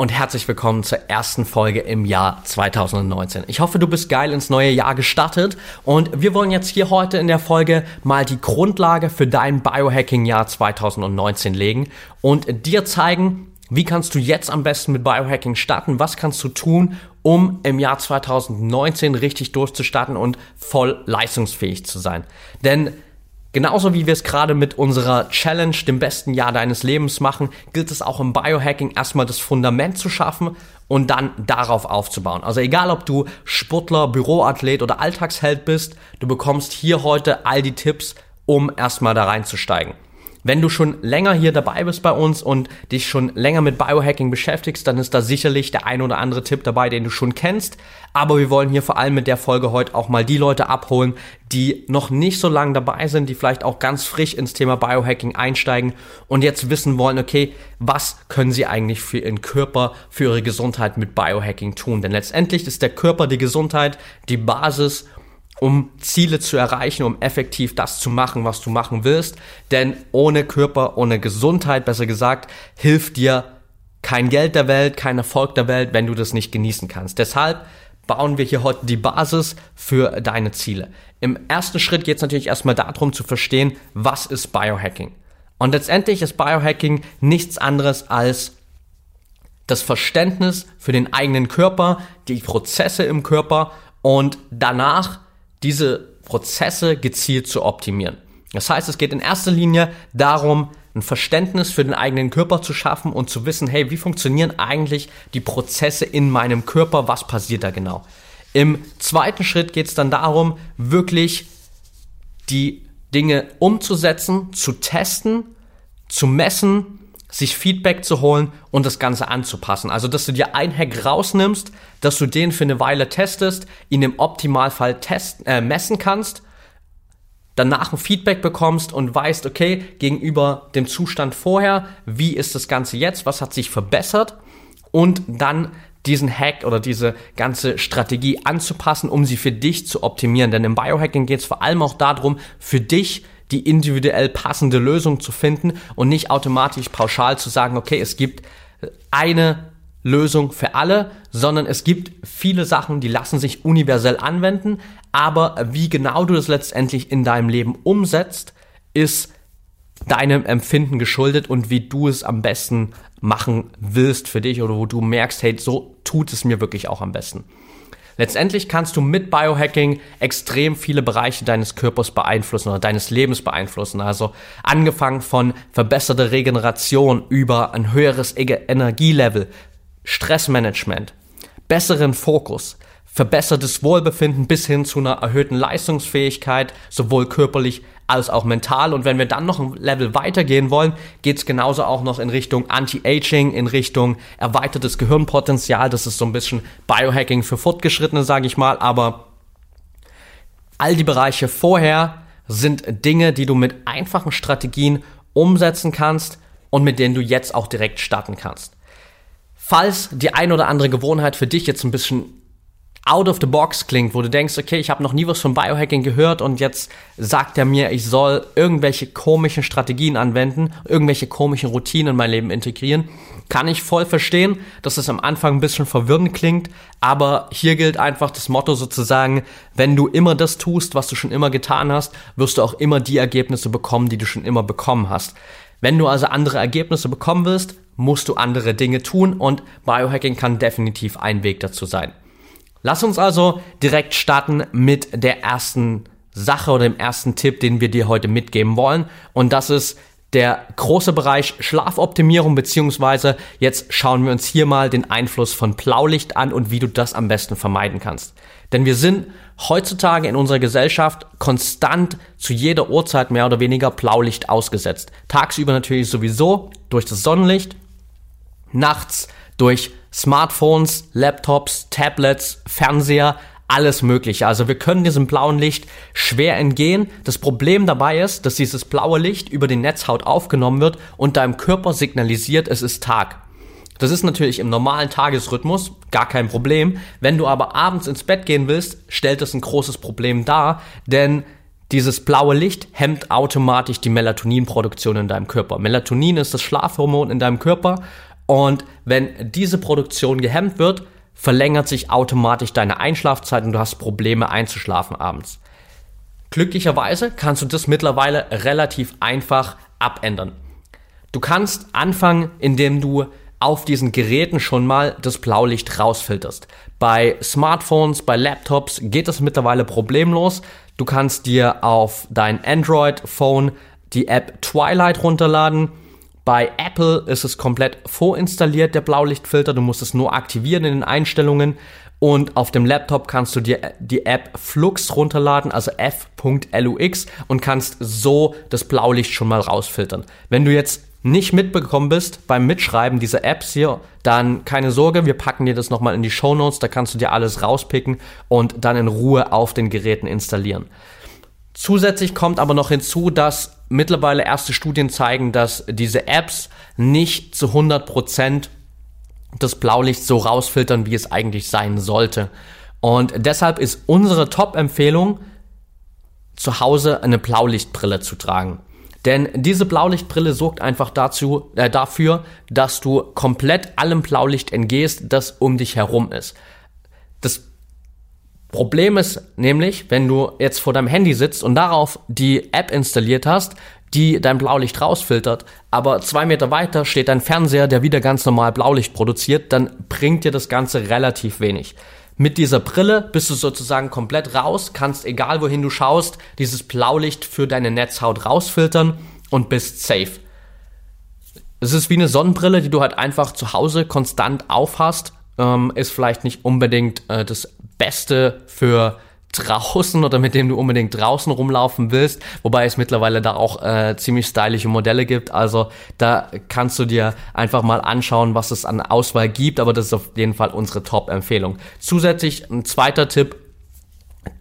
und herzlich willkommen zur ersten Folge im Jahr 2019. Ich hoffe, du bist geil ins neue Jahr gestartet und wir wollen jetzt hier heute in der Folge mal die Grundlage für dein Biohacking-Jahr 2019 legen und dir zeigen, wie kannst du jetzt am besten mit Biohacking starten? Was kannst du tun, um im Jahr 2019 richtig durchzustarten und voll leistungsfähig zu sein? Denn Genauso wie wir es gerade mit unserer Challenge, dem besten Jahr deines Lebens machen, gilt es auch im Biohacking erstmal das Fundament zu schaffen und dann darauf aufzubauen. Also egal ob du Sportler, Büroathlet oder Alltagsheld bist, du bekommst hier heute all die Tipps, um erstmal da reinzusteigen. Wenn du schon länger hier dabei bist bei uns und dich schon länger mit Biohacking beschäftigst, dann ist da sicherlich der ein oder andere Tipp dabei, den du schon kennst. Aber wir wollen hier vor allem mit der Folge heute auch mal die Leute abholen, die noch nicht so lange dabei sind, die vielleicht auch ganz frisch ins Thema Biohacking einsteigen und jetzt wissen wollen, okay, was können sie eigentlich für ihren Körper, für ihre Gesundheit mit Biohacking tun? Denn letztendlich ist der Körper, die Gesundheit, die Basis um Ziele zu erreichen, um effektiv das zu machen, was du machen willst. Denn ohne Körper, ohne Gesundheit, besser gesagt, hilft dir kein Geld der Welt, kein Erfolg der Welt, wenn du das nicht genießen kannst. Deshalb bauen wir hier heute die Basis für deine Ziele. Im ersten Schritt geht es natürlich erstmal darum zu verstehen, was ist Biohacking. Und letztendlich ist Biohacking nichts anderes als das Verständnis für den eigenen Körper, die Prozesse im Körper und danach diese Prozesse gezielt zu optimieren. Das heißt, es geht in erster Linie darum, ein Verständnis für den eigenen Körper zu schaffen und zu wissen, hey, wie funktionieren eigentlich die Prozesse in meinem Körper, was passiert da genau. Im zweiten Schritt geht es dann darum, wirklich die Dinge umzusetzen, zu testen, zu messen sich Feedback zu holen und das Ganze anzupassen. Also, dass du dir ein Hack rausnimmst, dass du den für eine Weile testest, ihn im Optimalfall test, äh, messen kannst, danach ein Feedback bekommst und weißt, okay, gegenüber dem Zustand vorher, wie ist das Ganze jetzt, was hat sich verbessert und dann diesen Hack oder diese ganze Strategie anzupassen, um sie für dich zu optimieren. Denn im Biohacking geht es vor allem auch darum, für dich die individuell passende Lösung zu finden und nicht automatisch pauschal zu sagen, okay, es gibt eine Lösung für alle, sondern es gibt viele Sachen, die lassen sich universell anwenden, aber wie genau du das letztendlich in deinem Leben umsetzt, ist deinem Empfinden geschuldet und wie du es am besten machen willst für dich oder wo du merkst, hey, so tut es mir wirklich auch am besten. Letztendlich kannst du mit Biohacking extrem viele Bereiche deines Körpers beeinflussen oder deines Lebens beeinflussen. Also angefangen von verbesserter Regeneration über ein höheres Energielevel, Stressmanagement, besseren Fokus, verbessertes Wohlbefinden bis hin zu einer erhöhten Leistungsfähigkeit, sowohl körperlich als auch mental. Und wenn wir dann noch ein Level weitergehen wollen, geht es genauso auch noch in Richtung Anti-Aging, in Richtung erweitertes Gehirnpotenzial. Das ist so ein bisschen Biohacking für Fortgeschrittene, sage ich mal. Aber all die Bereiche vorher sind Dinge, die du mit einfachen Strategien umsetzen kannst und mit denen du jetzt auch direkt starten kannst. Falls die ein oder andere Gewohnheit für dich jetzt ein bisschen out of the box klingt, wo du denkst, okay, ich habe noch nie was von Biohacking gehört und jetzt sagt er mir, ich soll irgendwelche komischen Strategien anwenden, irgendwelche komischen Routinen in mein Leben integrieren, kann ich voll verstehen, dass es am Anfang ein bisschen verwirrend klingt, aber hier gilt einfach das Motto sozusagen, wenn du immer das tust, was du schon immer getan hast, wirst du auch immer die Ergebnisse bekommen, die du schon immer bekommen hast. Wenn du also andere Ergebnisse bekommen willst, musst du andere Dinge tun und Biohacking kann definitiv ein Weg dazu sein. Lass uns also direkt starten mit der ersten Sache oder dem ersten Tipp, den wir dir heute mitgeben wollen. Und das ist der große Bereich Schlafoptimierung, beziehungsweise jetzt schauen wir uns hier mal den Einfluss von Blaulicht an und wie du das am besten vermeiden kannst. Denn wir sind heutzutage in unserer Gesellschaft konstant zu jeder Uhrzeit mehr oder weniger Blaulicht ausgesetzt. Tagsüber natürlich sowieso durch das Sonnenlicht, nachts durch Smartphones, Laptops, Tablets, Fernseher, alles mögliche. Also wir können diesem blauen Licht schwer entgehen. Das Problem dabei ist, dass dieses blaue Licht über die Netzhaut aufgenommen wird und deinem Körper signalisiert, es ist Tag. Das ist natürlich im normalen Tagesrhythmus gar kein Problem. Wenn du aber abends ins Bett gehen willst, stellt das ein großes Problem dar, denn dieses blaue Licht hemmt automatisch die Melatoninproduktion in deinem Körper. Melatonin ist das Schlafhormon in deinem Körper und wenn diese Produktion gehemmt wird, verlängert sich automatisch deine Einschlafzeit und du hast Probleme einzuschlafen abends. Glücklicherweise kannst du das mittlerweile relativ einfach abändern. Du kannst anfangen, indem du auf diesen Geräten schon mal das Blaulicht rausfilterst. Bei Smartphones, bei Laptops geht das mittlerweile problemlos. Du kannst dir auf dein Android-Phone die App Twilight runterladen bei Apple ist es komplett vorinstalliert, der Blaulichtfilter. Du musst es nur aktivieren in den Einstellungen. Und auf dem Laptop kannst du dir die App Flux runterladen, also f.lux, und kannst so das Blaulicht schon mal rausfiltern. Wenn du jetzt nicht mitbekommen bist beim Mitschreiben dieser Apps hier, dann keine Sorge, wir packen dir das nochmal in die Show Notes, da kannst du dir alles rauspicken und dann in Ruhe auf den Geräten installieren. Zusätzlich kommt aber noch hinzu, dass mittlerweile erste Studien zeigen, dass diese Apps nicht zu 100% das Blaulicht so rausfiltern, wie es eigentlich sein sollte. Und deshalb ist unsere Top-Empfehlung, zu Hause eine Blaulichtbrille zu tragen. Denn diese Blaulichtbrille sorgt einfach dazu, äh, dafür, dass du komplett allem Blaulicht entgehst, das um dich herum ist. Das Problem ist nämlich, wenn du jetzt vor deinem Handy sitzt und darauf die App installiert hast, die dein Blaulicht rausfiltert, aber zwei Meter weiter steht dein Fernseher, der wieder ganz normal Blaulicht produziert, dann bringt dir das Ganze relativ wenig. Mit dieser Brille bist du sozusagen komplett raus, kannst egal wohin du schaust, dieses Blaulicht für deine Netzhaut rausfiltern und bist safe. Es ist wie eine Sonnenbrille, die du halt einfach zu Hause konstant aufhast. Ähm, ist vielleicht nicht unbedingt äh, das Beste für draußen oder mit dem du unbedingt draußen rumlaufen willst, wobei es mittlerweile da auch äh, ziemlich stylische Modelle gibt. Also da kannst du dir einfach mal anschauen, was es an Auswahl gibt, aber das ist auf jeden Fall unsere Top-Empfehlung. Zusätzlich ein zweiter Tipp,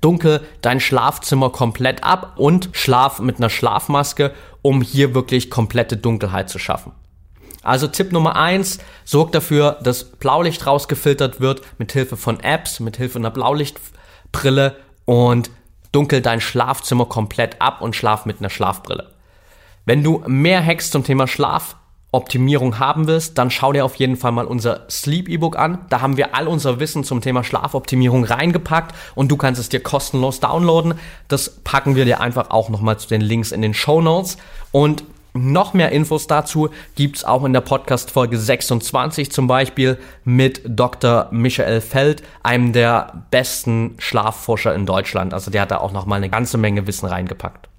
dunkel dein Schlafzimmer komplett ab und schlaf mit einer Schlafmaske, um hier wirklich komplette Dunkelheit zu schaffen. Also Tipp Nummer eins: sorg dafür, dass Blaulicht rausgefiltert wird mit Hilfe von Apps, mit Hilfe einer Blaulichtbrille und dunkel dein Schlafzimmer komplett ab und schlaf mit einer Schlafbrille. Wenn du mehr Hacks zum Thema Schlafoptimierung haben willst, dann schau dir auf jeden Fall mal unser Sleep E-Book an. Da haben wir all unser Wissen zum Thema Schlafoptimierung reingepackt und du kannst es dir kostenlos downloaden. Das packen wir dir einfach auch nochmal zu den Links in den Show Notes. Und noch mehr Infos dazu gibt's auch in der Podcast-Folge 26 zum Beispiel mit Dr. Michael Feld, einem der besten Schlafforscher in Deutschland. Also der hat da auch nochmal eine ganze Menge Wissen reingepackt.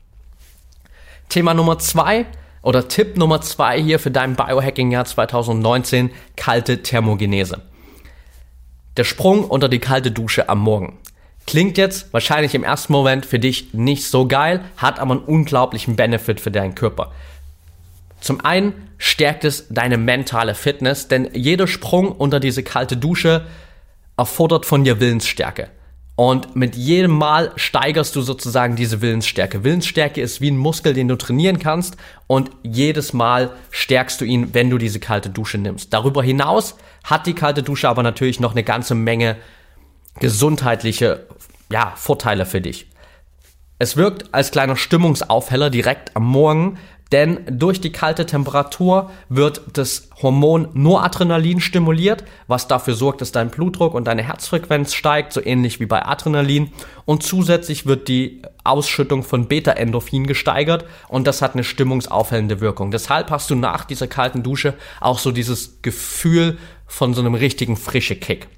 Thema Nummer zwei oder Tipp Nummer zwei hier für dein Biohacking-Jahr 2019, kalte Thermogenese. Der Sprung unter die kalte Dusche am Morgen. Klingt jetzt wahrscheinlich im ersten Moment für dich nicht so geil, hat aber einen unglaublichen Benefit für deinen Körper. Zum einen stärkt es deine mentale Fitness, denn jeder Sprung unter diese kalte Dusche erfordert von dir Willensstärke. Und mit jedem Mal steigerst du sozusagen diese Willensstärke. Willensstärke ist wie ein Muskel, den du trainieren kannst und jedes Mal stärkst du ihn, wenn du diese kalte Dusche nimmst. Darüber hinaus hat die kalte Dusche aber natürlich noch eine ganze Menge gesundheitliche ja, Vorteile für dich. Es wirkt als kleiner Stimmungsaufheller direkt am Morgen, denn durch die kalte Temperatur wird das Hormon Noradrenalin stimuliert, was dafür sorgt, dass dein Blutdruck und deine Herzfrequenz steigt, so ähnlich wie bei Adrenalin. Und zusätzlich wird die Ausschüttung von Beta-Endorphin gesteigert und das hat eine stimmungsaufhellende Wirkung. Deshalb hast du nach dieser kalten Dusche auch so dieses Gefühl von so einem richtigen frische Kick.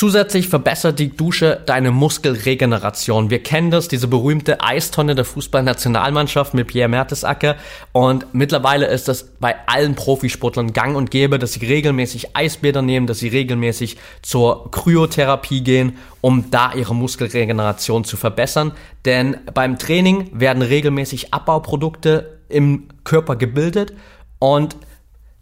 Zusätzlich verbessert die Dusche deine Muskelregeneration. Wir kennen das, diese berühmte Eistonne der Fußballnationalmannschaft mit Pierre Mertesacker. Und mittlerweile ist das bei allen Profisportlern gang und gäbe, dass sie regelmäßig Eisbäder nehmen, dass sie regelmäßig zur Kryotherapie gehen, um da ihre Muskelregeneration zu verbessern. Denn beim Training werden regelmäßig Abbauprodukte im Körper gebildet und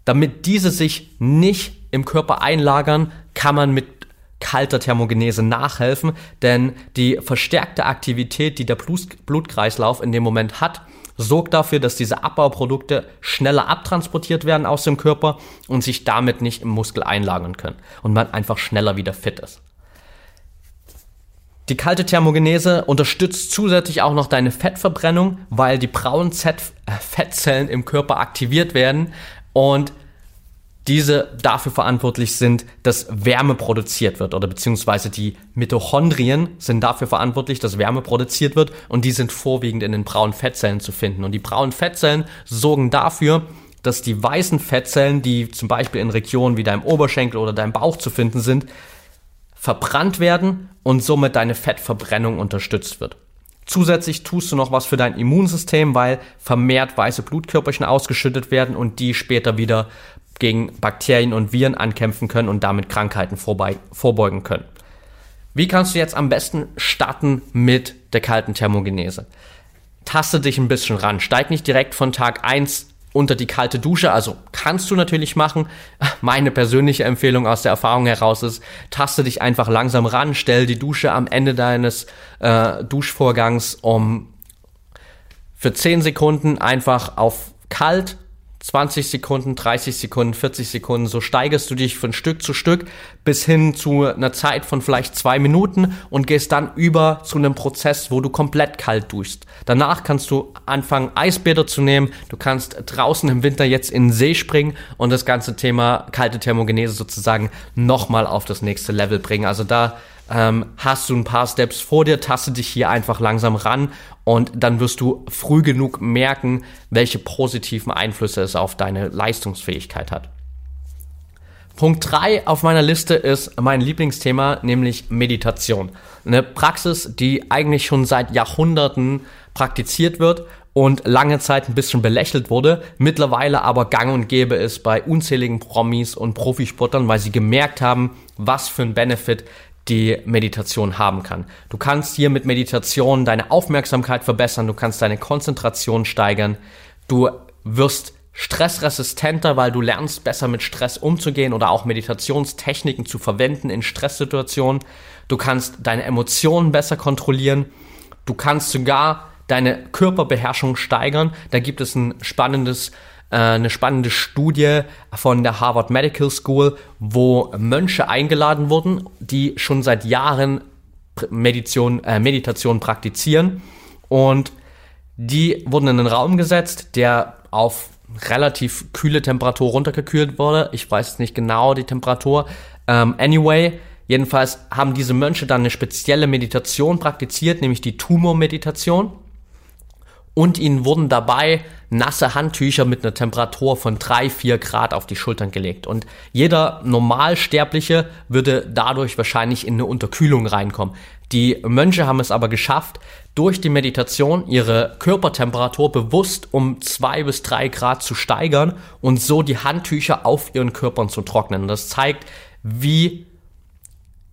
Damit diese sich nicht im Körper einlagern, kann man mit kalter Thermogenese nachhelfen, denn die verstärkte Aktivität, die der Blutkreislauf in dem Moment hat, sorgt dafür, dass diese Abbauprodukte schneller abtransportiert werden aus dem Körper und sich damit nicht im Muskel einlagern können und man einfach schneller wieder fit ist. Die kalte Thermogenese unterstützt zusätzlich auch noch deine Fettverbrennung, weil die braunen äh, Fettzellen im Körper aktiviert werden und diese dafür verantwortlich sind, dass Wärme produziert wird oder beziehungsweise die Mitochondrien sind dafür verantwortlich, dass Wärme produziert wird und die sind vorwiegend in den braunen Fettzellen zu finden. Und die braunen Fettzellen sorgen dafür, dass die weißen Fettzellen, die zum Beispiel in Regionen wie deinem Oberschenkel oder deinem Bauch zu finden sind, verbrannt werden und somit deine Fettverbrennung unterstützt wird. Zusätzlich tust du noch was für dein Immunsystem, weil vermehrt weiße Blutkörperchen ausgeschüttet werden und die später wieder gegen Bakterien und Viren ankämpfen können und damit Krankheiten vorbeugen können. Wie kannst du jetzt am besten starten mit der kalten Thermogenese? Taste dich ein bisschen ran. Steig nicht direkt von Tag 1 unter die kalte Dusche. Also kannst du natürlich machen. Meine persönliche Empfehlung aus der Erfahrung heraus ist, taste dich einfach langsam ran, stell die Dusche am Ende deines äh, Duschvorgangs um für 10 Sekunden einfach auf kalt 20 Sekunden, 30 Sekunden, 40 Sekunden, so steigerst du dich von Stück zu Stück bis hin zu einer Zeit von vielleicht zwei Minuten und gehst dann über zu einem Prozess, wo du komplett kalt duschst. Danach kannst du anfangen, Eisbäder zu nehmen. Du kannst draußen im Winter jetzt in den See springen und das ganze Thema kalte Thermogenese sozusagen nochmal auf das nächste Level bringen. Also da ähm, hast du ein paar Steps vor dir, taste dich hier einfach langsam ran und dann wirst du früh genug merken, welche positiven Einflüsse es auf deine Leistungsfähigkeit hat. Punkt 3 auf meiner Liste ist mein Lieblingsthema, nämlich Meditation. Eine Praxis, die eigentlich schon seit Jahrhunderten praktiziert wird und lange Zeit ein bisschen belächelt wurde, mittlerweile aber gang und gäbe ist bei unzähligen Promis und Profisportlern, weil sie gemerkt haben, was für ein Benefit die Meditation haben kann. Du kannst hier mit Meditation deine Aufmerksamkeit verbessern, du kannst deine Konzentration steigern, du wirst stressresistenter, weil du lernst besser mit Stress umzugehen oder auch Meditationstechniken zu verwenden in Stresssituationen. Du kannst deine Emotionen besser kontrollieren. Du kannst sogar deine Körperbeherrschung steigern. Da gibt es ein spannendes eine spannende Studie von der Harvard Medical School, wo Mönche eingeladen wurden, die schon seit Jahren Meditation, äh, Meditation praktizieren. Und die wurden in einen Raum gesetzt, der auf relativ kühle Temperatur runtergekühlt wurde. Ich weiß nicht genau die Temperatur. Ähm, anyway, jedenfalls haben diese Mönche dann eine spezielle Meditation praktiziert, nämlich die Tumor-Meditation und ihnen wurden dabei nasse Handtücher mit einer Temperatur von 3, 4 Grad auf die Schultern gelegt. Und jeder Normalsterbliche würde dadurch wahrscheinlich in eine Unterkühlung reinkommen. Die Mönche haben es aber geschafft, durch die Meditation ihre Körpertemperatur bewusst um 2 bis 3 Grad zu steigern und so die Handtücher auf ihren Körpern zu trocknen. Das zeigt, wie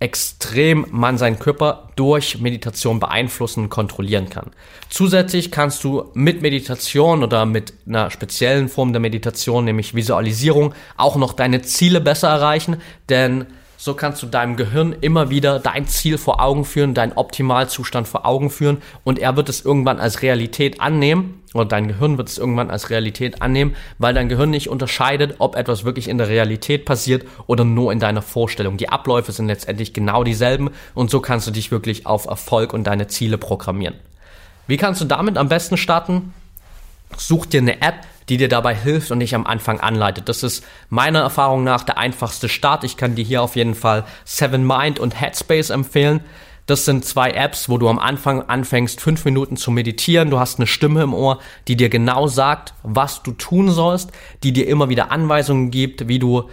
extrem man seinen Körper durch Meditation beeinflussen und kontrollieren kann. Zusätzlich kannst du mit Meditation oder mit einer speziellen Form der Meditation, nämlich Visualisierung, auch noch deine Ziele besser erreichen, denn so kannst du deinem Gehirn immer wieder dein Ziel vor Augen führen, deinen Optimalzustand vor Augen führen und er wird es irgendwann als Realität annehmen oder dein Gehirn wird es irgendwann als Realität annehmen, weil dein Gehirn nicht unterscheidet, ob etwas wirklich in der Realität passiert oder nur in deiner Vorstellung. Die Abläufe sind letztendlich genau dieselben und so kannst du dich wirklich auf Erfolg und deine Ziele programmieren. Wie kannst du damit am besten starten? Such dir eine App, die dir dabei hilft und dich am Anfang anleitet. Das ist meiner Erfahrung nach der einfachste Start. Ich kann dir hier auf jeden Fall Seven Mind und Headspace empfehlen. Das sind zwei Apps, wo du am Anfang anfängst, fünf Minuten zu meditieren. Du hast eine Stimme im Ohr, die dir genau sagt, was du tun sollst, die dir immer wieder Anweisungen gibt, wie du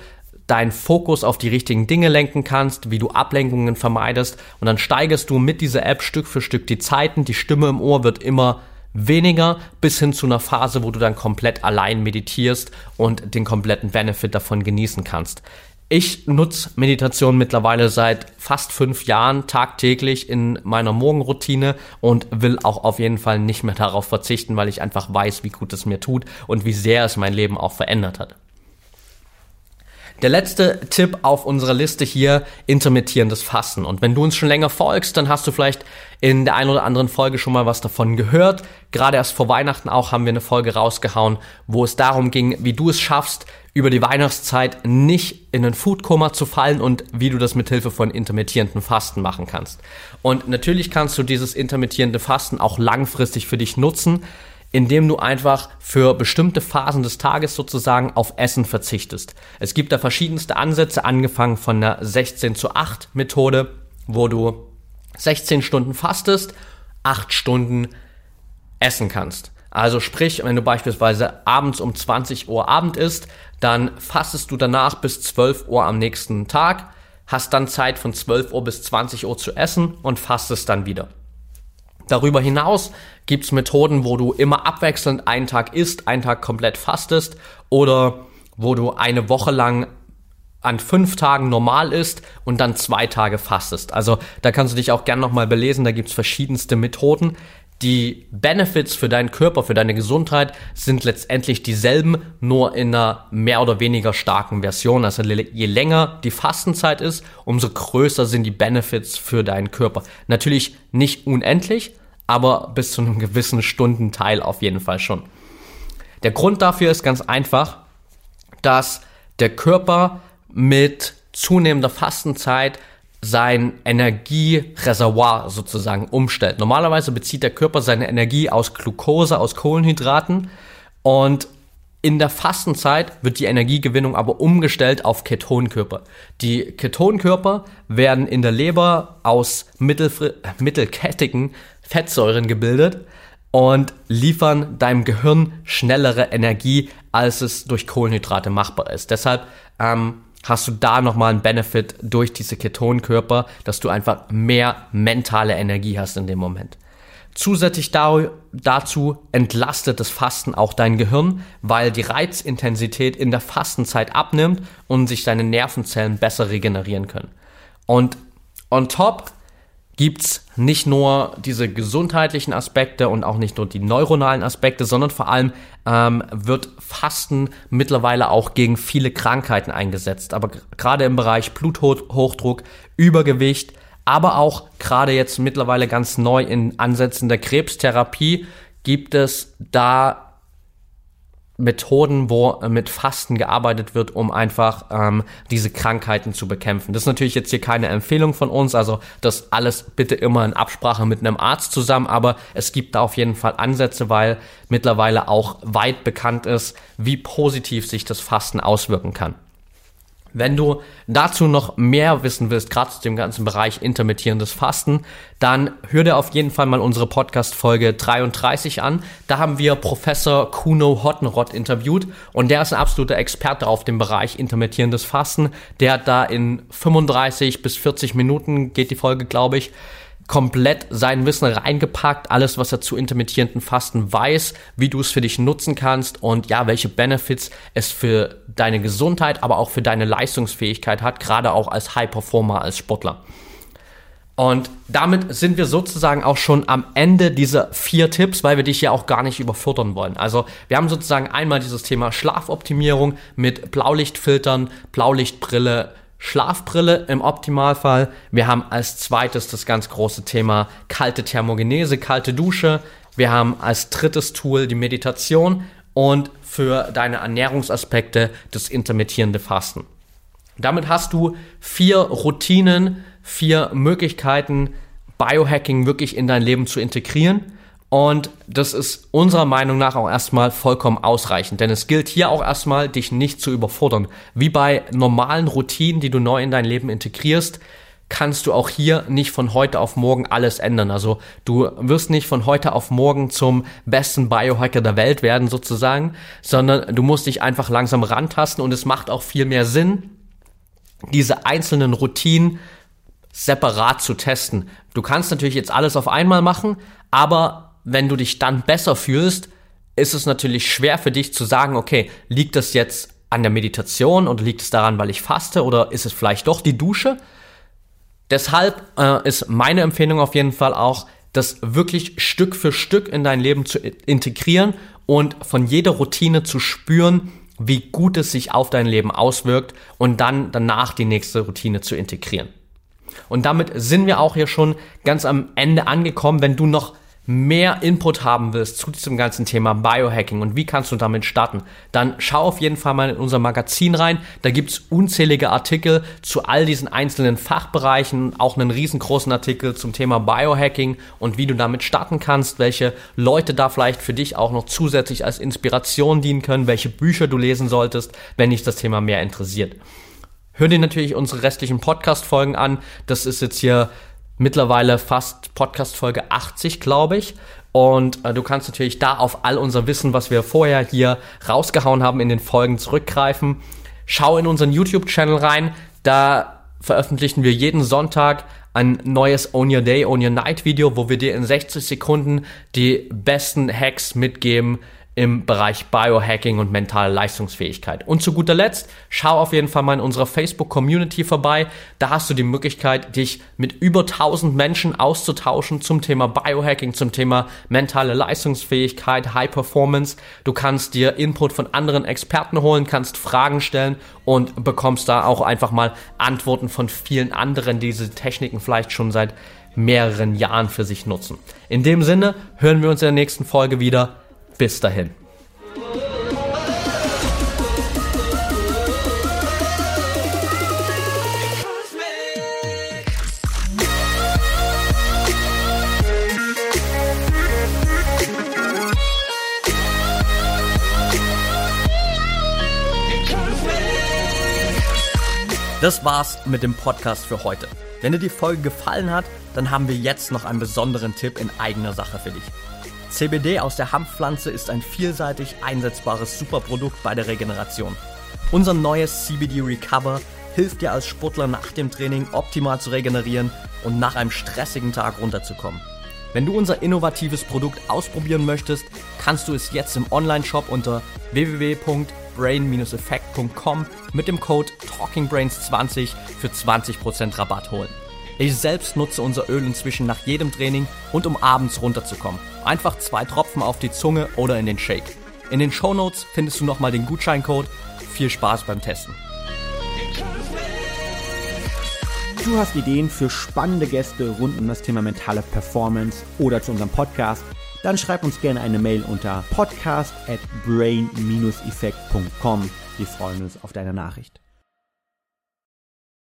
deinen Fokus auf die richtigen Dinge lenken kannst, wie du Ablenkungen vermeidest und dann steigerst du mit dieser App Stück für Stück die Zeiten, die Stimme im Ohr wird immer weniger bis hin zu einer Phase, wo du dann komplett allein meditierst und den kompletten Benefit davon genießen kannst. Ich nutze Meditation mittlerweile seit fast fünf Jahren tagtäglich in meiner Morgenroutine und will auch auf jeden Fall nicht mehr darauf verzichten, weil ich einfach weiß, wie gut es mir tut und wie sehr es mein Leben auch verändert hat. Der letzte Tipp auf unserer Liste hier, intermittierendes Fasten. Und wenn du uns schon länger folgst, dann hast du vielleicht in der einen oder anderen Folge schon mal was davon gehört. Gerade erst vor Weihnachten auch haben wir eine Folge rausgehauen, wo es darum ging, wie du es schaffst, über die Weihnachtszeit nicht in ein Foodkoma zu fallen und wie du das mit Hilfe von intermittierenden Fasten machen kannst. Und natürlich kannst du dieses intermittierende Fasten auch langfristig für dich nutzen, indem du einfach für bestimmte Phasen des Tages sozusagen auf Essen verzichtest. Es gibt da verschiedenste Ansätze, angefangen von der 16 zu 8 Methode, wo du 16 Stunden fastest, 8 Stunden essen kannst. Also sprich, wenn du beispielsweise abends um 20 Uhr Abend isst, dann fastest du danach bis 12 Uhr am nächsten Tag, hast dann Zeit von 12 Uhr bis 20 Uhr zu essen und fastest dann wieder. Darüber hinaus gibt's Methoden, wo du immer abwechselnd einen Tag isst, einen Tag komplett fastest oder wo du eine Woche lang an fünf Tagen normal ist und dann zwei Tage fastest. Also da kannst du dich auch gern nochmal belesen, da gibt's verschiedenste Methoden. Die Benefits für deinen Körper, für deine Gesundheit sind letztendlich dieselben, nur in einer mehr oder weniger starken Version. Also je länger die Fastenzeit ist, umso größer sind die Benefits für deinen Körper. Natürlich nicht unendlich, aber bis zu einem gewissen Stundenteil auf jeden Fall schon. Der Grund dafür ist ganz einfach, dass der Körper mit zunehmender Fastenzeit sein Energiereservoir sozusagen umstellt. Normalerweise bezieht der Körper seine Energie aus Glucose, aus Kohlenhydraten und in der Fastenzeit wird die Energiegewinnung aber umgestellt auf Ketonkörper. Die Ketonkörper werden in der Leber aus mittelkettigen Fettsäuren gebildet und liefern deinem Gehirn schnellere Energie, als es durch Kohlenhydrate machbar ist. Deshalb ähm, hast du da nochmal einen Benefit durch diese Ketonkörper, dass du einfach mehr mentale Energie hast in dem Moment. Zusätzlich dazu entlastet das Fasten auch dein Gehirn, weil die Reizintensität in der Fastenzeit abnimmt und sich deine Nervenzellen besser regenerieren können. Und on top gibt's nicht nur diese gesundheitlichen Aspekte und auch nicht nur die neuronalen Aspekte, sondern vor allem ähm, wird Fasten mittlerweile auch gegen viele Krankheiten eingesetzt. Aber gerade im Bereich Bluthochdruck, Übergewicht, aber auch gerade jetzt mittlerweile ganz neu in Ansätzen der Krebstherapie gibt es da Methoden, wo äh, mit Fasten gearbeitet wird, um einfach ähm, diese Krankheiten zu bekämpfen. Das ist natürlich jetzt hier keine Empfehlung von uns, also das alles bitte immer in Absprache mit einem Arzt zusammen, aber es gibt da auf jeden Fall Ansätze, weil mittlerweile auch weit bekannt ist, wie positiv sich das Fasten auswirken kann. Wenn du dazu noch mehr wissen willst, gerade zu dem ganzen Bereich intermittierendes Fasten, dann hör dir auf jeden Fall mal unsere Podcast-Folge 33 an. Da haben wir Professor Kuno Hottenrott interviewt und der ist ein absoluter Experte auf dem Bereich intermittierendes Fasten. Der hat da in 35 bis 40 Minuten, geht die Folge, glaube ich, komplett sein Wissen reingepackt, alles, was er zu intermittierenden Fasten weiß, wie du es für dich nutzen kannst und ja, welche Benefits es für deine Gesundheit, aber auch für deine Leistungsfähigkeit hat, gerade auch als High Performer, als Sportler. Und damit sind wir sozusagen auch schon am Ende dieser vier Tipps, weil wir dich ja auch gar nicht überfordern wollen. Also wir haben sozusagen einmal dieses Thema Schlafoptimierung mit Blaulichtfiltern, Blaulichtbrille, Schlafbrille im Optimalfall. Wir haben als zweites das ganz große Thema kalte Thermogenese, kalte Dusche. Wir haben als drittes Tool die Meditation und für deine Ernährungsaspekte das intermittierende Fasten. Damit hast du vier Routinen, vier Möglichkeiten, Biohacking wirklich in dein Leben zu integrieren. Und das ist unserer Meinung nach auch erstmal vollkommen ausreichend, denn es gilt hier auch erstmal, dich nicht zu überfordern. Wie bei normalen Routinen, die du neu in dein Leben integrierst, kannst du auch hier nicht von heute auf morgen alles ändern. Also du wirst nicht von heute auf morgen zum besten Biohacker der Welt werden sozusagen, sondern du musst dich einfach langsam rantasten und es macht auch viel mehr Sinn, diese einzelnen Routinen separat zu testen. Du kannst natürlich jetzt alles auf einmal machen, aber wenn du dich dann besser fühlst, ist es natürlich schwer für dich zu sagen, okay, liegt das jetzt an der Meditation oder liegt es daran, weil ich faste oder ist es vielleicht doch die Dusche? Deshalb äh, ist meine Empfehlung auf jeden Fall auch, das wirklich Stück für Stück in dein Leben zu integrieren und von jeder Routine zu spüren, wie gut es sich auf dein Leben auswirkt und dann danach die nächste Routine zu integrieren. Und damit sind wir auch hier schon ganz am Ende angekommen. Wenn du noch mehr Input haben willst zu diesem ganzen Thema Biohacking und wie kannst du damit starten, dann schau auf jeden Fall mal in unser Magazin rein. Da gibt's unzählige Artikel zu all diesen einzelnen Fachbereichen, auch einen riesengroßen Artikel zum Thema Biohacking und wie du damit starten kannst, welche Leute da vielleicht für dich auch noch zusätzlich als Inspiration dienen können, welche Bücher du lesen solltest, wenn dich das Thema mehr interessiert. Hör dir natürlich unsere restlichen Podcast-Folgen an. Das ist jetzt hier mittlerweile fast Podcast-Folge 80, glaube ich. Und äh, du kannst natürlich da auf all unser Wissen, was wir vorher hier rausgehauen haben, in den Folgen zurückgreifen. Schau in unseren YouTube-Channel rein. Da veröffentlichen wir jeden Sonntag ein neues Own Your Day, Own Your Night Video, wo wir dir in 60 Sekunden die besten Hacks mitgeben, im Bereich Biohacking und mentale Leistungsfähigkeit. Und zu guter Letzt, schau auf jeden Fall mal in unserer Facebook-Community vorbei. Da hast du die Möglichkeit, dich mit über 1000 Menschen auszutauschen zum Thema Biohacking, zum Thema mentale Leistungsfähigkeit, High Performance. Du kannst dir Input von anderen Experten holen, kannst Fragen stellen und bekommst da auch einfach mal Antworten von vielen anderen, die diese Techniken vielleicht schon seit mehreren Jahren für sich nutzen. In dem Sinne hören wir uns in der nächsten Folge wieder. Bis dahin. Das war's mit dem Podcast für heute. Wenn dir die Folge gefallen hat, dann haben wir jetzt noch einen besonderen Tipp in eigener Sache für dich. CBD aus der Hanfpflanze ist ein vielseitig einsetzbares Superprodukt bei der Regeneration. Unser neues CBD Recover hilft dir als Sportler nach dem Training optimal zu regenerieren und nach einem stressigen Tag runterzukommen. Wenn du unser innovatives Produkt ausprobieren möchtest, kannst du es jetzt im Online-Shop unter www.brain-effekt.com mit dem Code TalkingBrains20 für 20% Rabatt holen. Ich selbst nutze unser Öl inzwischen nach jedem Training und um abends runterzukommen. Einfach zwei Tropfen auf die Zunge oder in den Shake. In den Show Notes findest du nochmal den Gutscheincode. Viel Spaß beim Testen. Du hast Ideen für spannende Gäste rund um das Thema mentale Performance oder zu unserem Podcast? Dann schreib uns gerne eine Mail unter podcast at brain-effekt.com. Wir freuen uns auf deine Nachricht.